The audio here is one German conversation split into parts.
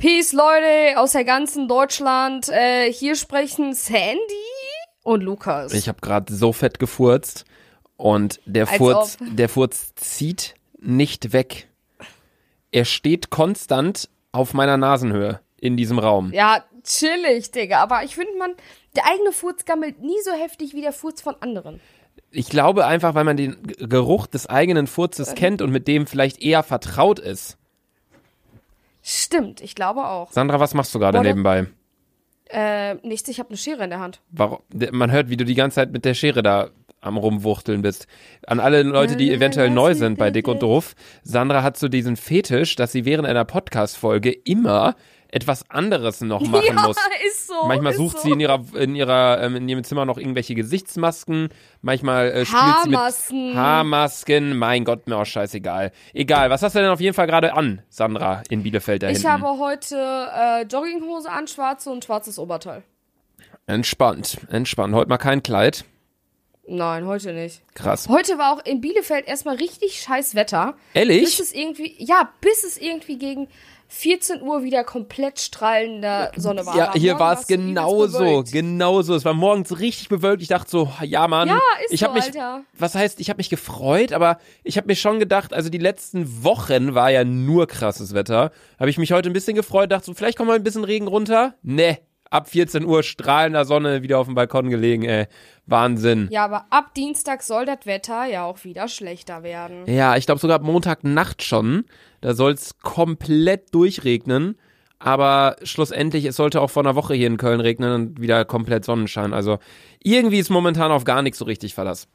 Peace, Leute aus der ganzen Deutschland. Äh, hier sprechen Sandy und Lukas. Ich habe gerade so fett gefurzt und der Als Furz, ob. der Furz zieht nicht weg. Er steht konstant auf meiner Nasenhöhe in diesem Raum. ja, chillig, Digga. Aber ich finde, man, der eigene Furz gammelt nie so heftig wie der Furz von anderen. Ich glaube einfach, weil man den Geruch des eigenen Furzes kennt und mit dem vielleicht eher vertraut ist. Stimmt, ich glaube auch. Sandra, was machst du gerade nebenbei? Äh, nichts, ich habe eine Schere in der Hand. Warum? Man hört, wie du die ganze Zeit mit der Schere da am rumwuchteln bist. An alle Leute, die eventuell neu sind bei Dick und. Doof. Sandra hat so diesen Fetisch, dass sie während einer Podcast-Folge immer etwas anderes noch machen ja, muss. ist so. Manchmal ist sucht so. sie in ihrer in ihrer ähm, in ihrem Zimmer noch irgendwelche Gesichtsmasken. Manchmal äh, spielt sie Haarmasken. mit Haarmasken. Mein Gott, mir auch scheißegal. Egal. Was hast du denn auf jeden Fall gerade an, Sandra in Bielefeld da Ich hinten? habe heute äh, Jogginghose an, schwarze und schwarzes Oberteil. Entspannt, entspannt. Heute mal kein Kleid. Nein, heute nicht. Krass. Heute war auch in Bielefeld erstmal richtig scheiß Wetter. Bis Ehrlich? es irgendwie, ja, bis es irgendwie gegen 14 Uhr wieder komplett strahlender Sonne war. Ja, hier war es genauso, genauso. Es war morgens richtig bewölkt. Ich dachte so, ja Mann, Ja, ist ich so, habe mich, Alter. was heißt, ich habe mich gefreut, aber ich habe mir schon gedacht, also die letzten Wochen war ja nur krasses Wetter. Habe ich mich heute ein bisschen gefreut, dachte so, vielleicht kommt mal ein bisschen Regen runter. Ne, ab 14 Uhr strahlender Sonne wieder auf dem Balkon gelegen, ey. Wahnsinn. Ja, aber ab Dienstag soll das Wetter ja auch wieder schlechter werden. Ja, ich glaube sogar ab Montagnacht schon. Da soll es komplett durchregnen. Aber schlussendlich, es sollte auch vor einer Woche hier in Köln regnen und wieder komplett Sonnenschein. Also irgendwie ist momentan auf gar nichts so richtig Verlass.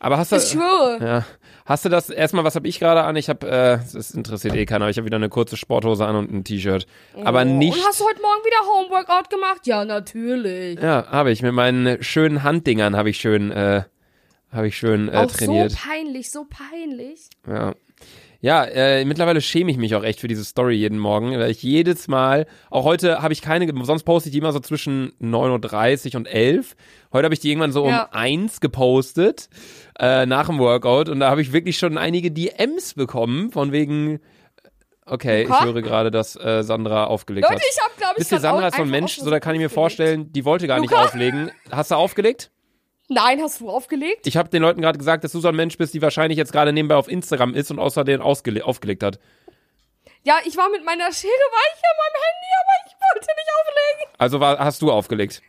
Aber hast du, schwöre. ja, hast du das, erstmal, was habe ich gerade an? Ich habe, äh, das interessiert eh keiner, aber ich habe wieder eine kurze Sporthose an und ein T-Shirt. Aber nicht, Oh, Und hast du heute Morgen wieder Homeworkout gemacht? Ja, natürlich. ja, habe ich. Mit meinen schönen Handdingern habe ich schön, äh, habe ich schön äh, auch trainiert. so peinlich, so peinlich. Ja. Ja, äh, mittlerweile schäme ich mich auch echt für diese Story jeden Morgen, weil ich jedes Mal, auch heute habe ich keine, sonst poste ich die immer so zwischen 9.30 Uhr und 11. Heute habe ich die irgendwann so Ja. um 1 gepostet, äh, nach dem Workout und da habe ich wirklich schon einige DMs bekommen, von wegen, okay, Luca? ich höre gerade, dass äh, Sandra aufgelegt Leute, hat. ich hab, glaube ich, Wisst ihr, grad Sandra ist so ein Mensch, so da kann ich mir vorstellen, die wollte gar nicht Luca? auflegen. Hast du aufgelegt? Nein, hast du aufgelegt? Ich habe den Leuten gerade gesagt, dass du so ein Mensch bist, die wahrscheinlich jetzt gerade nebenbei auf Instagram ist und außerdem aufgelegt hat. Ja, ich war mit meiner Schere, war ich an meinem Handy, aber ich wollte nicht auflegen. Also war, hast du aufgelegt?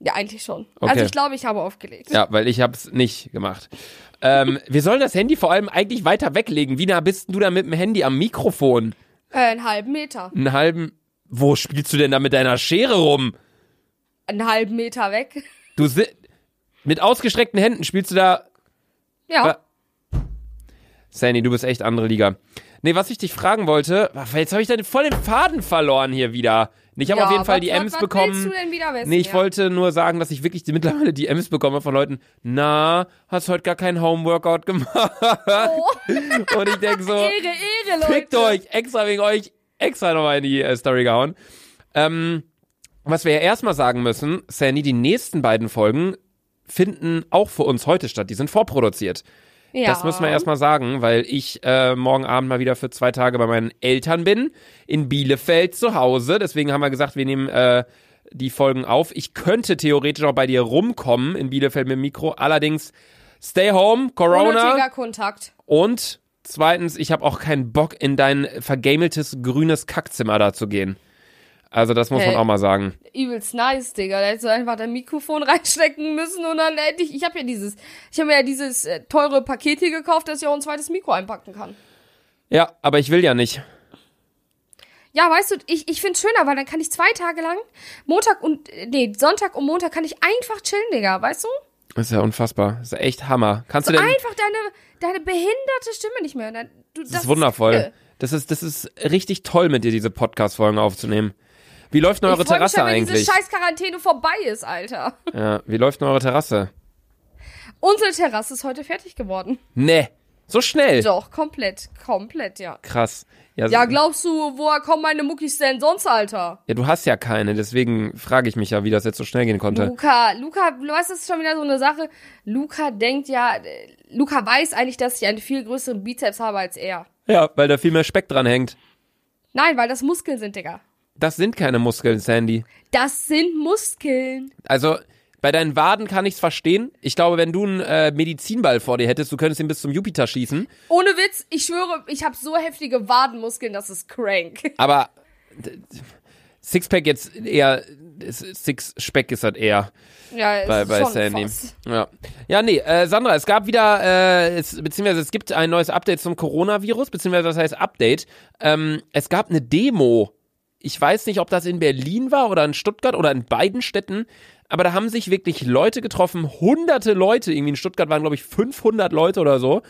Ja, eigentlich schon. Okay. Also ich glaube, ich habe aufgelegt. Ja, weil ich hab's nicht gemacht. Ähm, wir sollen das Handy vor allem eigentlich weiter weglegen. Wie nah bist du da mit dem Handy am Mikrofon? Äh, einen halben Meter. Einen halben. Wo spielst du denn da mit deiner Schere rum? Einen halben Meter weg. Du si mit ausgestreckten Händen spielst du da. Ja. Sandy, du bist echt andere Liga. Nee, was ich dich fragen wollte, jetzt habe ich dann voll den Faden verloren hier wieder. Ich habe ja, auf jeden Fall die Ems was bekommen. willst du denn wieder wissen? Nee, ich ja. wollte nur sagen, dass ich wirklich mittlerweile die Ems bekomme von Leuten, na, hast heute gar keinen Homeworkout gemacht. Oh, Und ich denke so, Ehre, Ehre, Leute. fickt euch, extra wegen euch, extra nochmal in die äh, Story gehauen. Ähm, was wir ja erstmal sagen müssen, Sandy, die nächsten beiden Folgen finden auch für uns heute statt. Die sind vorproduziert. Ja. Das müssen wir erstmal sagen, weil ich äh, morgen Abend mal wieder für zwei Tage bei meinen Eltern bin, in Bielefeld zu Hause. Deswegen haben wir gesagt, wir nehmen äh, die Folgen auf. Ich könnte theoretisch auch bei dir rumkommen in Bielefeld mit dem Mikro. Allerdings, stay home, Corona. Unnötiger Kontakt. Und zweitens, ich habe auch keinen Bock, in dein vergameltes grünes Kackzimmer da zu gehen. Also das muss Hey. man auch mal sagen. Übelst nice, Digga. Da hättest du einfach dein Mikrofon reinstecken müssen und dann hätte ich, ich habe ja dieses, ich habe mir ja dieses äh, teure Paket hier gekauft, dass ich auch ein zweites Mikro einpacken kann. Ja, aber ich will ja nicht. Ja, weißt du, ich, ich find's schöner, weil dann kann ich zwei Tage lang, Montag und, nee, Sonntag und Montag kann ich einfach chillen, Digga, weißt du? Das ist ja unfassbar. Das ist echt Hammer. Kannst So du denn... einfach deine, deine behinderte Stimme nicht mehr. Du, Das ist wundervoll. geil. Das ist, das ist richtig toll, mit dir diese Podcast-Folgen aufzunehmen. Wie läuft denn eure ich freu mich Terrasse schon, wenn eigentlich? diese scheiß Quarantäne vorbei ist, Alter. Ja, wie läuft denn eure Terrasse? Unsere Terrasse ist heute fertig geworden. Nee, so schnell. Doch, komplett, komplett, ja. Krass. Ja, Ja, glaubst du, woher kommen meine Muckis denn sonst, Alter? ja, du hast ja keine, deswegen frage ich mich ja, wie das jetzt so schnell gehen konnte. Luca, Luca, du weißt, das ist schon wieder so eine Sache. Luca denkt ja, Luca weiß eigentlich, dass ich einen viel größeren Bizeps habe als er. Ja, weil da viel mehr Speck dran hängt. Nein, weil das Muskeln sind, Digga. Das sind keine Muskeln, Sandy. Das sind Muskeln. Also bei deinen Waden kann ich's verstehen. Ich glaube, wenn du einen äh, Medizinball vor dir hättest, du könntest ihn bis zum Jupiter schießen. Ohne Witz, ich schwöre, ich habe so heftige Wadenmuskeln, das ist crank. Aber Sixpack jetzt eher, Six-Speck ist das eher Ja, es bei, ist bei schon Sandy. krass. Ja. ja, nee, äh, Sandra, es gab wieder, äh, es, beziehungsweise es gibt ein neues Update zum Coronavirus, beziehungsweise das heißt Update. Ähm, es gab eine Demo. Ich weiß nicht, ob das in Berlin war oder in Stuttgart oder in beiden Städten, aber da haben sich wirklich Leute getroffen, hunderte Leute, irgendwie in Stuttgart waren, glaube ich, 500 Leute oder so,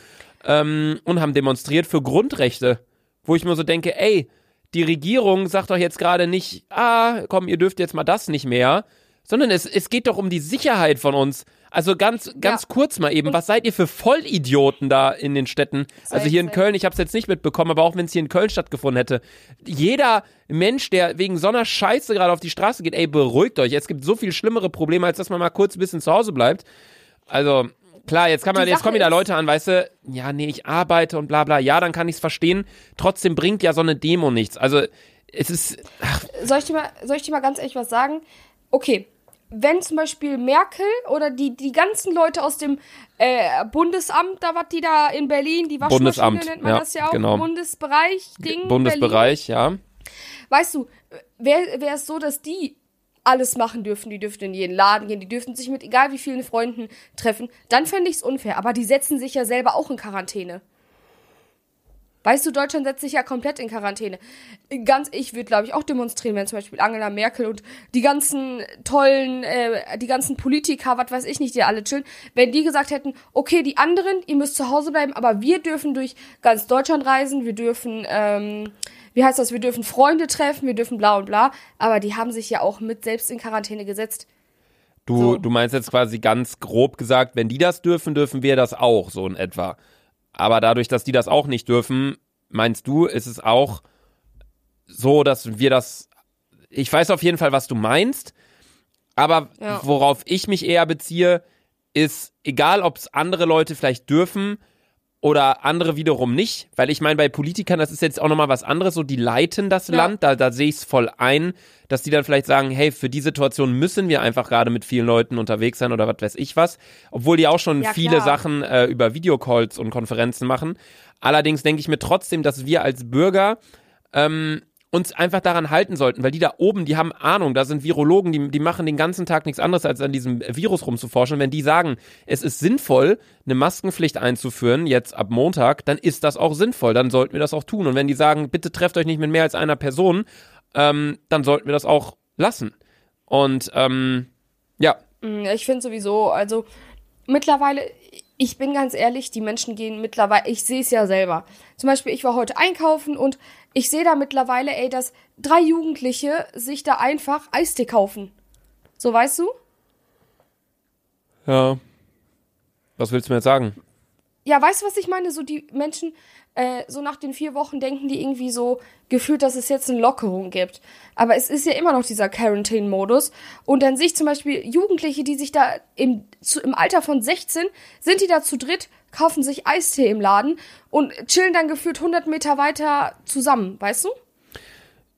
ähm, und haben demonstriert für Grundrechte. Wo ich mir so denke, ey, die Regierung sagt doch jetzt gerade nicht, ah, komm, ihr dürft jetzt mal das nicht mehr, sondern es, es geht doch um die Sicherheit von uns. Also ganz, ganz Ja. kurz mal eben, was seid ihr für Vollidioten da in den Städten? Also hier in Köln, ich habe es jetzt nicht mitbekommen, aber auch wenn es hier in Köln stattgefunden hätte. Jeder Mensch, der wegen so einer Scheiße gerade auf die Straße geht, ey, beruhigt euch. Es gibt so viel schlimmere Probleme, als dass man mal kurz ein bisschen zu Hause bleibt. Also, klar, jetzt kann man, jetzt kommen wieder Leute an, weißt du, ja, nee, ich arbeite und bla bla. Ja, dann kann ich's verstehen. Trotzdem bringt ja so eine Demo nichts. Also, es ist, ach, Soll ich, dir mal, soll ich dir mal ganz ehrlich was sagen? Okay, wenn zum Beispiel Merkel oder die, die ganzen Leute aus dem äh, Bundesamt, da was die da in Berlin, die Waschmaschine Bundesamt, nennt man ja, das ja auch, genau. Bundesbereich, Ding, Berlin. Bundesbereich, ja. Weißt du, wäre wär es so, dass die alles machen dürfen, die dürften in jeden Laden gehen, die dürften sich mit egal wie vielen Freunden treffen, dann fände ich es unfair. Aber die setzen sich ja selber auch in Quarantäne. Weißt du, Deutschland setzt sich ja komplett in Quarantäne. Ganz, ich würde, glaube ich, auch demonstrieren, wenn zum Beispiel Angela Merkel und die ganzen tollen, äh, die ganzen Politiker, was weiß ich nicht, die alle chillen, wenn die gesagt hätten, okay, die anderen, ihr müsst zu Hause bleiben, aber wir dürfen durch ganz Deutschland reisen, wir dürfen, ähm, wie heißt das, wir dürfen Freunde treffen, wir dürfen bla und bla, aber die haben sich ja auch mit selbst in Quarantäne gesetzt. Du, So. du meinst jetzt quasi ganz grob gesagt, wenn die das dürfen, dürfen wir das auch, so in etwa. Aber dadurch, dass die das auch nicht dürfen, meinst du, ist es auch so, dass wir das. Ich weiß auf jeden Fall, was du meinst, aber Ja. worauf ich mich eher beziehe, ist, egal ob es andere Leute vielleicht dürfen oder andere wiederum nicht, weil ich meine, bei Politikern, das ist jetzt auch nochmal was anderes, so die leiten das Ja. Land, da, da sehe ich es voll ein, dass die dann vielleicht sagen, hey, für die Situation müssen wir einfach gerade mit vielen Leuten unterwegs sein oder was weiß ich was, obwohl die auch schon Ja, viele klar. Sachen äh, über Videocalls und Konferenzen machen. Allerdings denke ich mir trotzdem, dass wir als Bürger ähm, uns einfach daran halten sollten, weil die da oben, die haben Ahnung, da sind Virologen, die, die machen den ganzen Tag nichts anderes, als an diesem Virus rumzuforschen. Wenn die sagen, es ist sinnvoll, eine Maskenpflicht einzuführen, jetzt ab Montag, dann ist das auch sinnvoll, dann sollten wir das auch tun. Und wenn die sagen, bitte trefft euch nicht mit mehr als einer Person, ähm, dann sollten wir das auch lassen. Und ähm, ja, Mm, Ich finde sowieso, also mittlerweile, ich bin ganz ehrlich, die Menschen gehen mittlerweile, ich sehe es ja selber. Zum Beispiel, ich war heute einkaufen und ich sehe da mittlerweile, ey, dass drei Jugendliche sich da einfach Eistee kaufen. So, weißt du? ja. Was willst du mir jetzt sagen? Ja, weißt du, was ich meine? So die Menschen, äh, so nach den vier Wochen denken die irgendwie so gefühlt, dass es jetzt eine Lockerung gibt. Aber es ist ja immer noch dieser Quarantine-Modus. Und dann sehe ich zum Beispiel Jugendliche, die sich da im, zu, im Alter von 16, sind die da zu dritt, kaufen sich Eistee im Laden und chillen dann gefühlt 100 Meter weiter zusammen, weißt du?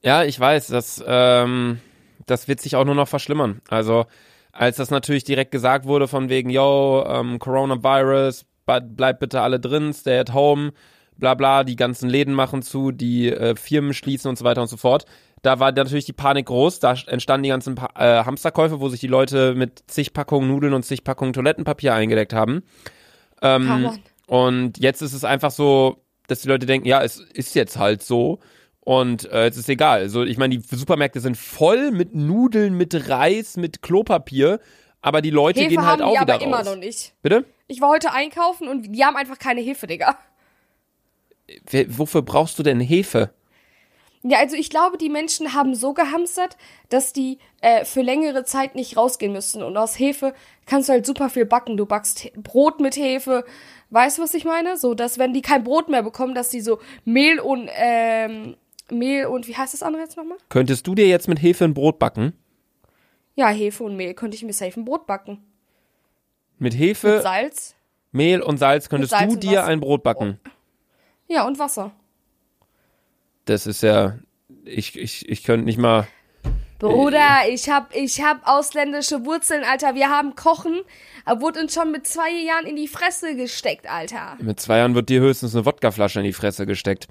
Ja, ich weiß, das, ähm, das wird sich auch nur noch verschlimmern. Also, als das natürlich direkt gesagt wurde von wegen, yo, ähm, Coronavirus, bleibt bitte alle drin, stay at home, bla bla, die ganzen Läden machen zu, die äh, Firmen schließen und so weiter und so fort. Da war natürlich die Panik groß, da entstanden die ganzen pa äh, Hamsterkäufe, wo sich die Leute mit zig Packungen Nudeln und zig Packungen Toilettenpapier eingedeckt haben. Ähm, und jetzt ist es einfach so, dass die Leute denken, ja, es ist jetzt halt so. Und äh, es ist egal. Also ich meine, die Supermärkte sind voll mit Nudeln, mit Reis, mit Klopapier, aber die Leute Hefe gehen halt haben auch die wieder aber immer raus. noch nicht. Bitte? Ich war heute einkaufen und die haben einfach keine Hefe, Digga. Wofür brauchst du denn Hefe? Ja, also ich glaube, die Menschen haben so gehamstert, dass die äh, für längere Zeit nicht rausgehen müssen. Und aus Hefe kannst du halt super viel backen. Du backst Brot mit Hefe. Weißt du, was ich meine? So, dass wenn die kein Brot mehr bekommen, dass die so Mehl und ähm, Mehl und wie heißt das andere jetzt nochmal? Könntest du dir jetzt mit Hefe ein Brot backen? Ja, Hefe und Mehl könnte ich mir safe ein Brot backen. Mit Mit Hefe, Salz. Mehl und Salz könntest Salz du und dir ein Brot backen. Ja, und Wasser. Das ist ja ich, ich, ich könnte nicht mal. Bruder, ich hab, ich hab ausländische Wurzeln, Alter. Wir haben Kochen, er wurde uns schon mit zwei Jahren in die Fresse gesteckt, Alter. Mit zwei Jahren wird dir höchstens eine Wodkaflasche in die Fresse gesteckt.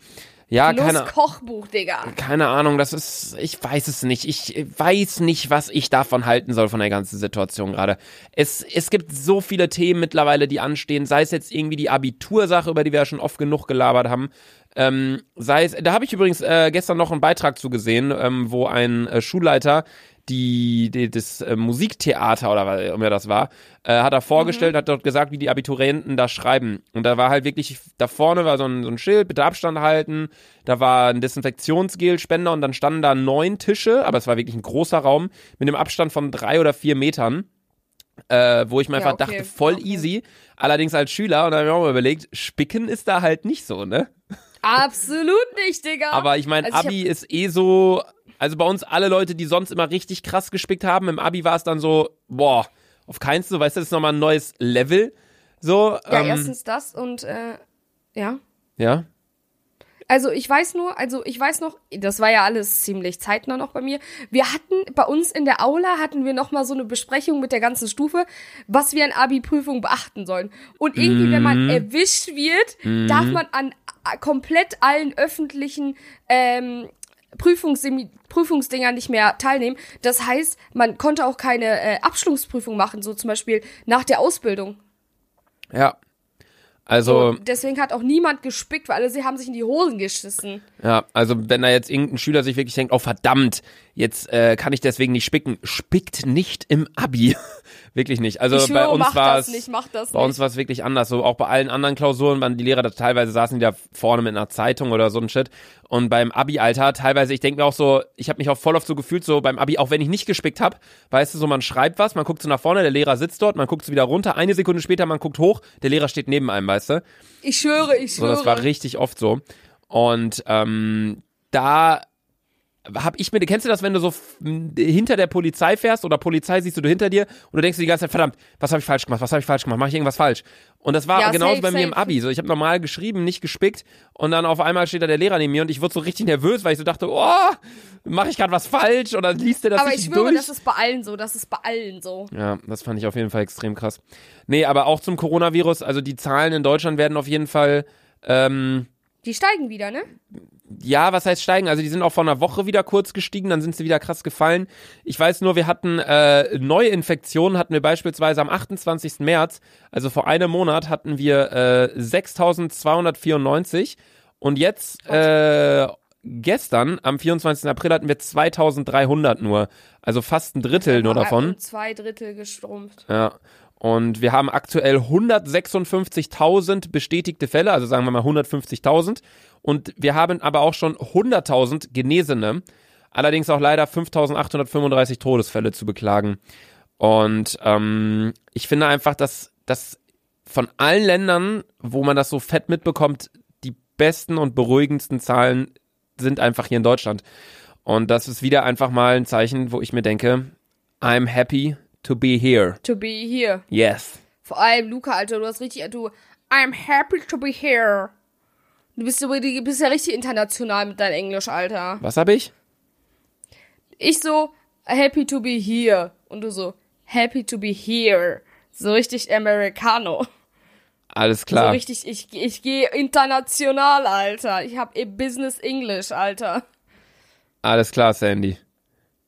Ja, Los keine, Kochbuch, Digga. keine Ahnung, das ist, ich weiß es nicht. Ich weiß nicht, was ich davon halten soll von der ganzen Situation gerade. Es, es gibt so viele Themen mittlerweile, die anstehen, sei es jetzt irgendwie die Abitursache, über die wir ja schon oft genug gelabert haben. Ähm, sei es, da habe ich übrigens äh, gestern noch einen Beitrag zu gesehen, ähm, wo ein äh, Schulleiter die, die das äh, Musiktheater oder was immer das war, äh, hat er vorgestellt, hat dort gesagt, wie die Abiturienten da schreiben. Und da war halt wirklich, da vorne war so ein, so ein Schild, bitte Abstand halten, da war ein Desinfektionsgelspender und dann standen da neun Tische, aber es war wirklich ein großer Raum mit einem Abstand von drei oder vier Metern. Äh, wo ich mir Ja, einfach okay, dachte, voll okay. easy. Allerdings als Schüler, und da habe ich mir auch mal überlegt, Spicken ist da halt nicht so, ne? Absolut nicht, Digga. Aber ich meine, Also ich Abi ist eh so, also bei uns alle Leute, die sonst immer richtig krass gespickt haben, im Abi war es dann so, boah, auf keins so, weißt du, das ist nochmal ein neues Level. So, ja, ähm, erstens das und, äh, ja. ja. Also ich weiß nur, also ich weiß noch, das war ja alles ziemlich zeitnah noch bei mir. Wir hatten bei uns in der Aula hatten wir noch mal so eine Besprechung mit der ganzen Stufe, was wir an Abi-Prüfung beachten sollen. Und irgendwie, wenn man erwischt wird, darf man an komplett allen öffentlichen ähm, Prüfungssemi Prüfungsdinger nicht mehr teilnehmen. Das heißt, man konnte auch keine äh, Abschlussprüfung machen, so zum Beispiel nach der Ausbildung. Ja. Also, So, deswegen hat auch niemand gespickt, weil alle sie haben sich in die Hosen geschissen. ja, also wenn da jetzt irgendein Schüler sich wirklich denkt, oh verdammt, jetzt äh, kann ich deswegen nicht spicken, spickt nicht im Abi. wirklich nicht. Also ich bei schwöre, uns war es nicht, Bei nicht. uns war es wirklich anders. So auch bei allen anderen Klausuren waren die Lehrer da teilweise saßen die da vorne mit einer Zeitung oder so ein Shit. Und beim Abi-Alter teilweise, ich denke mir auch so, ich habe mich auch voll oft so gefühlt, so beim Abi, auch wenn ich nicht gespickt habe, weißt du, so man schreibt was, man guckt so nach vorne, der Lehrer sitzt dort, man guckt so wieder runter, eine Sekunde später, man guckt hoch, der Lehrer steht neben einem, weißt du. Ich schwöre, ich So, schwöre. das war richtig oft so. Und ähm, da hab ich mir, kennst du das, wenn du so hinter der Polizei fährst oder Polizei siehst du hinter dir und du denkst dir die ganze Zeit, verdammt, was habe ich falsch gemacht, was habe ich falsch gemacht, mache ich irgendwas falsch? Und das war Ja, genauso safe, bei mir im safe. Abi. So, ich habe normal geschrieben, nicht gespickt und dann auf einmal steht da der Lehrer neben mir und ich wurde so richtig nervös, weil ich so dachte, oh, mache ich gerade was falsch oder liest der das aber ich schwöre, durch? das ist bei allen so, das ist bei allen so. Ja, das fand ich auf jeden Fall extrem krass. Nee, aber auch zum Coronavirus, also die Zahlen in Deutschland werden auf jeden Fall ähm, Die steigen wieder, ne? Ja, was heißt steigen? Also die sind auch vor einer Woche wieder kurz gestiegen, dann sind sie wieder krass gefallen. Ich weiß nur, wir hatten äh, Neuinfektionen, hatten wir beispielsweise am 28. März, also vor einem Monat hatten wir äh, 6.294 und jetzt äh, gestern, am 24. April, hatten wir 2.300 nur. Also fast ein Drittel nur davon. Zwei Drittel gestrumpft. Ja. Und wir haben aktuell 156.000 bestätigte Fälle, also sagen wir mal 150.000. Und wir haben aber auch schon 100.000 Genesene. Allerdings auch leider 5.835 Todesfälle zu beklagen. Und ähm, ich finde einfach, dass, dass von allen Ländern, wo man das so fett mitbekommt, die besten und beruhigendsten Zahlen sind einfach hier in Deutschland. Und das ist wieder einfach mal ein Zeichen, wo ich mir denke, I'm happy to be here. To be here. Yes. Vor allem, Luca, Alter, du hast richtig, du, I'm happy to be here. Du bist, so- du bist ja richtig international mit deinem Englisch, Alter. Was habe ich? Ich so, happy to be here. Und du so, happy to be here. So richtig Americano. Alles So klar. richtig, ich, ich gehe international, Alter. Ich hab eh Business English, Alter. Alles klar, Sandy.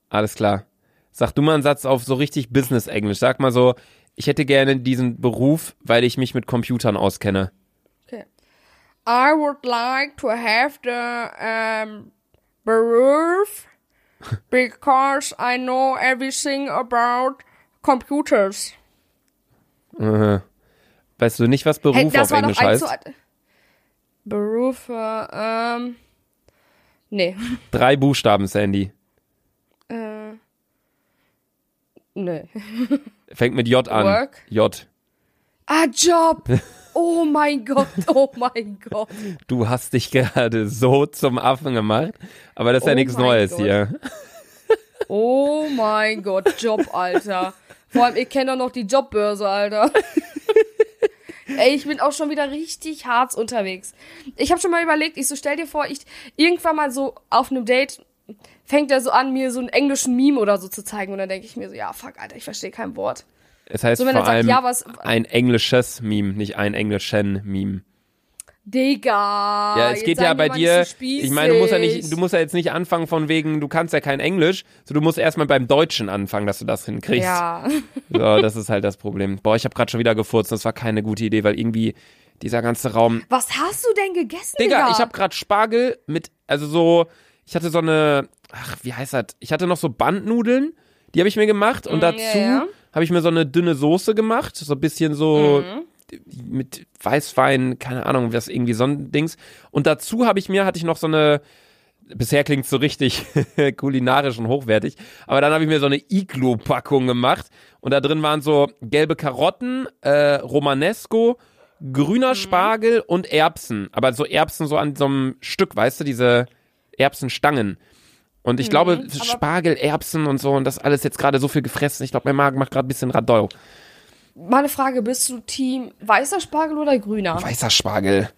Alles klar. Sag du mal einen Satz auf so richtig Business-Englisch. Sag mal so, ich hätte gerne diesen Beruf, weil ich mich mit Computern auskenne. Okay. I would like to have the um, beruf because I know everything about computers. Äh, Weißt du nicht, was Beruf Hey, auf Englisch heißt? so Berufe, ähm, nee, Drei Buchstaben, Sandy. äh, nee. Fängt mit J an. Work? J. Ah, Job! Oh mein Gott, oh mein Gott. Du hast dich gerade so zum Affen gemacht, aber das ist ja Oh nichts mein Neues Gott. hier. Oh mein Gott, Job, Alter. Vor allem, ich kenne doch noch die Jobbörse, Alter. Ey, ich bin auch schon wieder richtig hart unterwegs. Ich habe schon mal überlegt, ich so stell dir vor, ich irgendwann mal so auf einem Date fängt er so an, mir so einen englischen Meme oder so zu zeigen. Und dann denke ich mir so, ja, fuck, Alter, ich verstehe kein Wort. Es heißt So, wenn vor sagt, allem ja, was- ein englisches Meme, nicht ein englischen Meme. Digga. Ja, es geht ja bei dir. So ich meine, du musst ja nicht, du musst ja jetzt nicht anfangen von wegen, du kannst ja kein Englisch, so du musst erstmal beim Deutschen anfangen, dass du das hinkriegst. Ja. So, das ist halt das Problem. Boah, ich habe gerade schon wieder gefurzt, das war keine gute Idee, weil irgendwie dieser ganze Raum. Was hast du denn gegessen, Digga? Digga, ich habe gerade Spargel mit, also so, ich hatte so eine, ach, wie heißt das? Ich hatte noch so Bandnudeln, die habe ich mir gemacht und Mm, dazu ja, ja. habe ich mir so eine dünne Soße gemacht, so ein bisschen so Mhm. mit Weißwein, keine Ahnung, was irgendwie so ein Dings. Und dazu habe ich mir, hatte ich noch so eine, bisher klingt so richtig kulinarisch und hochwertig, aber dann habe ich mir so eine Iglo-Packung gemacht und da drin waren so gelbe Karotten, äh, Romanesco, grüner Mhm. Spargel und Erbsen. Aber so Erbsen so an so einem Stück, weißt du, diese Erbsenstangen. Und ich glaube, Mhm, aber- Spargel, Erbsen und so und das alles jetzt gerade so viel gefressen. Ich glaube, mein Magen macht gerade ein bisschen Radau. Meine Frage, bist du Team weißer Spargel oder grüner? Weißer Spargel,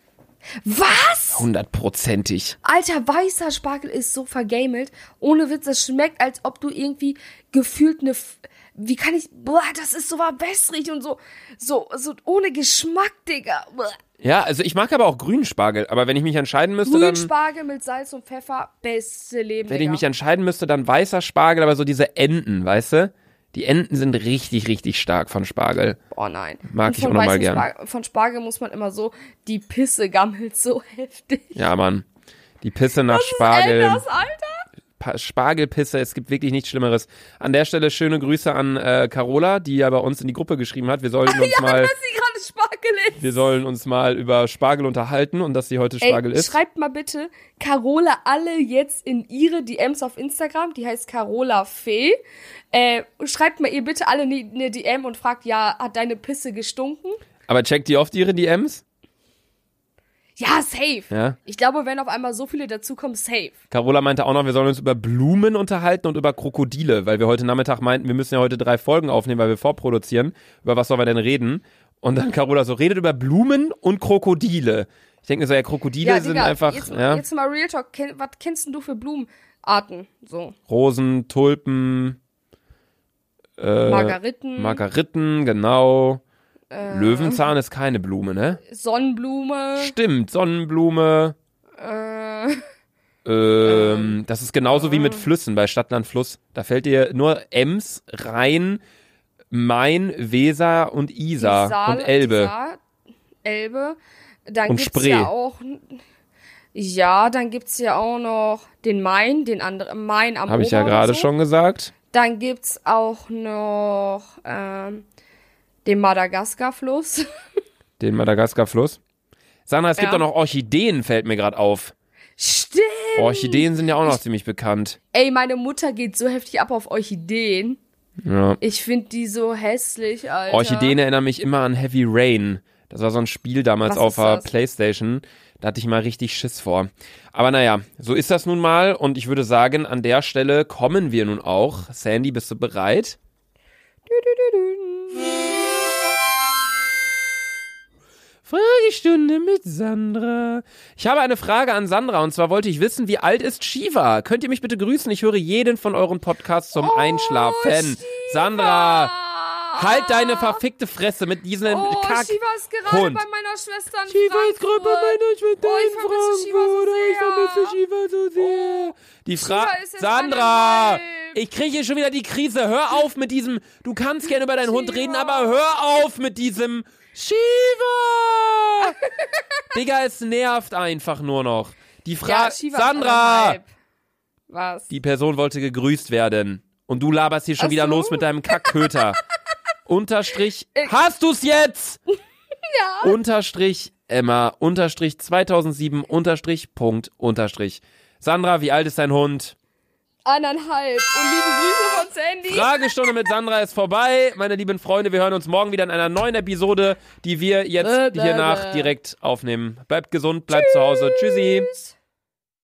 Was? hundertprozentig. Alter, weißer Spargel ist so vergamelt. Ohne Witz, das schmeckt, als ob du irgendwie gefühlt eine. F wie kann ich. Boah, das ist so verbessrig und so. So, so ohne Geschmack, Digga. Boah. Ja, also ich mag aber auch grünen Spargel, aber wenn ich mich entscheiden müsste, dann Grünspargel mit Salz und Pfeffer, beste Leben, wenn Digga. ich mich entscheiden müsste, dann weißer Spargel, aber so diese Enten, weißt du? Die Enten sind richtig, richtig stark von Spargel. Oh nein. Mag Und ich auch noch mal weißem gern. Spargel, von Spargel muss man immer so, die Pisse gammelt so heftig. Ja, Mann. Die Pisse nach Was Spargel. ist das, Alter? Pa- Spargelpisse, es gibt wirklich nichts Schlimmeres. An der Stelle schöne Grüße an äh, Carola, die ja bei uns in die Gruppe geschrieben hat. Wir sollen uns mal, Dass sie gerade Spargel ist. wir sollen uns mal über Spargel unterhalten und dass sie heute Spargel Ey, ist. schreibt mal bitte Carola alle jetzt in ihre DMs auf Instagram. Die heißt Carola Fee. Äh, schreibt mal ihr bitte alle eine ne DM und fragt, ja, hat deine Pisse gestunken? Aber checkt die oft ihre DMs? Ja, safe. Ja. Ich glaube, wenn auf einmal so viele dazukommen, safe. Carola meinte auch noch, wir sollen uns über Blumen unterhalten und über Krokodile, weil wir heute Nachmittag meinten, wir müssen ja heute drei Folgen aufnehmen, weil wir vorproduzieren. Über was sollen wir denn reden? Und dann Carola so, redet über Blumen und Krokodile. Ich denke mir so, ja, Krokodile Ja, sind Digga, einfach, jetzt, ja, jetzt mal Real Talk. Ken, was kennst denn du für Blumenarten? So, Rosen, Tulpen, äh, Margariten, Margariten, genau. Äh. Löwenzahn ist keine Blume, ne? Sonnenblume, Stimmt, Sonnenblume. äh, Ähm, das ist genauso wie mit Flüssen bei Stadtland Fluss. Da fällt dir nur Ems, Rhein, Main, Weser und Isar Saal, und Elbe. Die Saar, Elbe. Dann Und gibt's Spree. ja auch. Ja, dann gibt's ja auch noch den Main, den anderen Main am Habe ich ja gerade so. schon gesagt. Dann gibt's auch noch ähm, den Madagaskar-Fluss. Den Madagaskar-Fluss. Sandra, es gibt Ja. auch noch Orchideen, fällt mir gerade auf. Stimmt. Orchideen sind ja auch noch ziemlich bekannt. Ey, meine Mutter geht so heftig ab auf Orchideen. Ja. Ich finde die so hässlich, Alter. Orchideen erinnern mich immer an Heavy Rain. Das war so ein Spiel damals Was auf der das? Playstation. Da hatte ich mal richtig Schiss vor. Aber naja, so ist das nun mal. Und ich würde sagen, an der Stelle kommen wir nun auch. Sandy, bist du bereit? Fragestunde mit Sandra. Ich habe eine Frage an Sandra und zwar wollte ich wissen, wie alt ist Shiva? Könnt ihr mich bitte grüßen? Ich höre jeden von euren Podcasts zum Einschlafen. Oh, Shiva. Sandra, halt deine verfickte Fresse mit diesem Oh, Kack. Shiva ist gerade Hund. bei meiner Schwester in Shiva ist gerade bei Frankfurt. meiner Schwester Oh, ich in Frankfurt. Ich vermisse Shiva so sehr. Die Frage, Sandra, ich kriege hier schon wieder die Krise. Hör auf mit diesem, du kannst gerne über deinen Hund Shiva. reden, aber hör auf mit diesem Shiva. Digga, es nervt einfach nur noch. Die Ja, Frage, ist Sandra. Was? die Person wollte gegrüßt werden. Und du laberst hier schon Ach wieder so. los mit deinem Kackköter. Unterstrich, hast du's jetzt? Ja. Unterstrich Emma, Unterstrich 2007, Unterstrich, Punkt, Unterstrich. Sandra, wie alt ist dein Hund? Eineinhalb. Und liebe Grüße von Sandy. Fragestunde mit Sandra ist vorbei. Meine lieben Freunde, wir hören uns morgen wieder in einer neuen Episode, die wir jetzt bäh, hiernach bäh. direkt aufnehmen. Bleibt gesund, bleibt zu Hause. Tschüssi. Tschüss.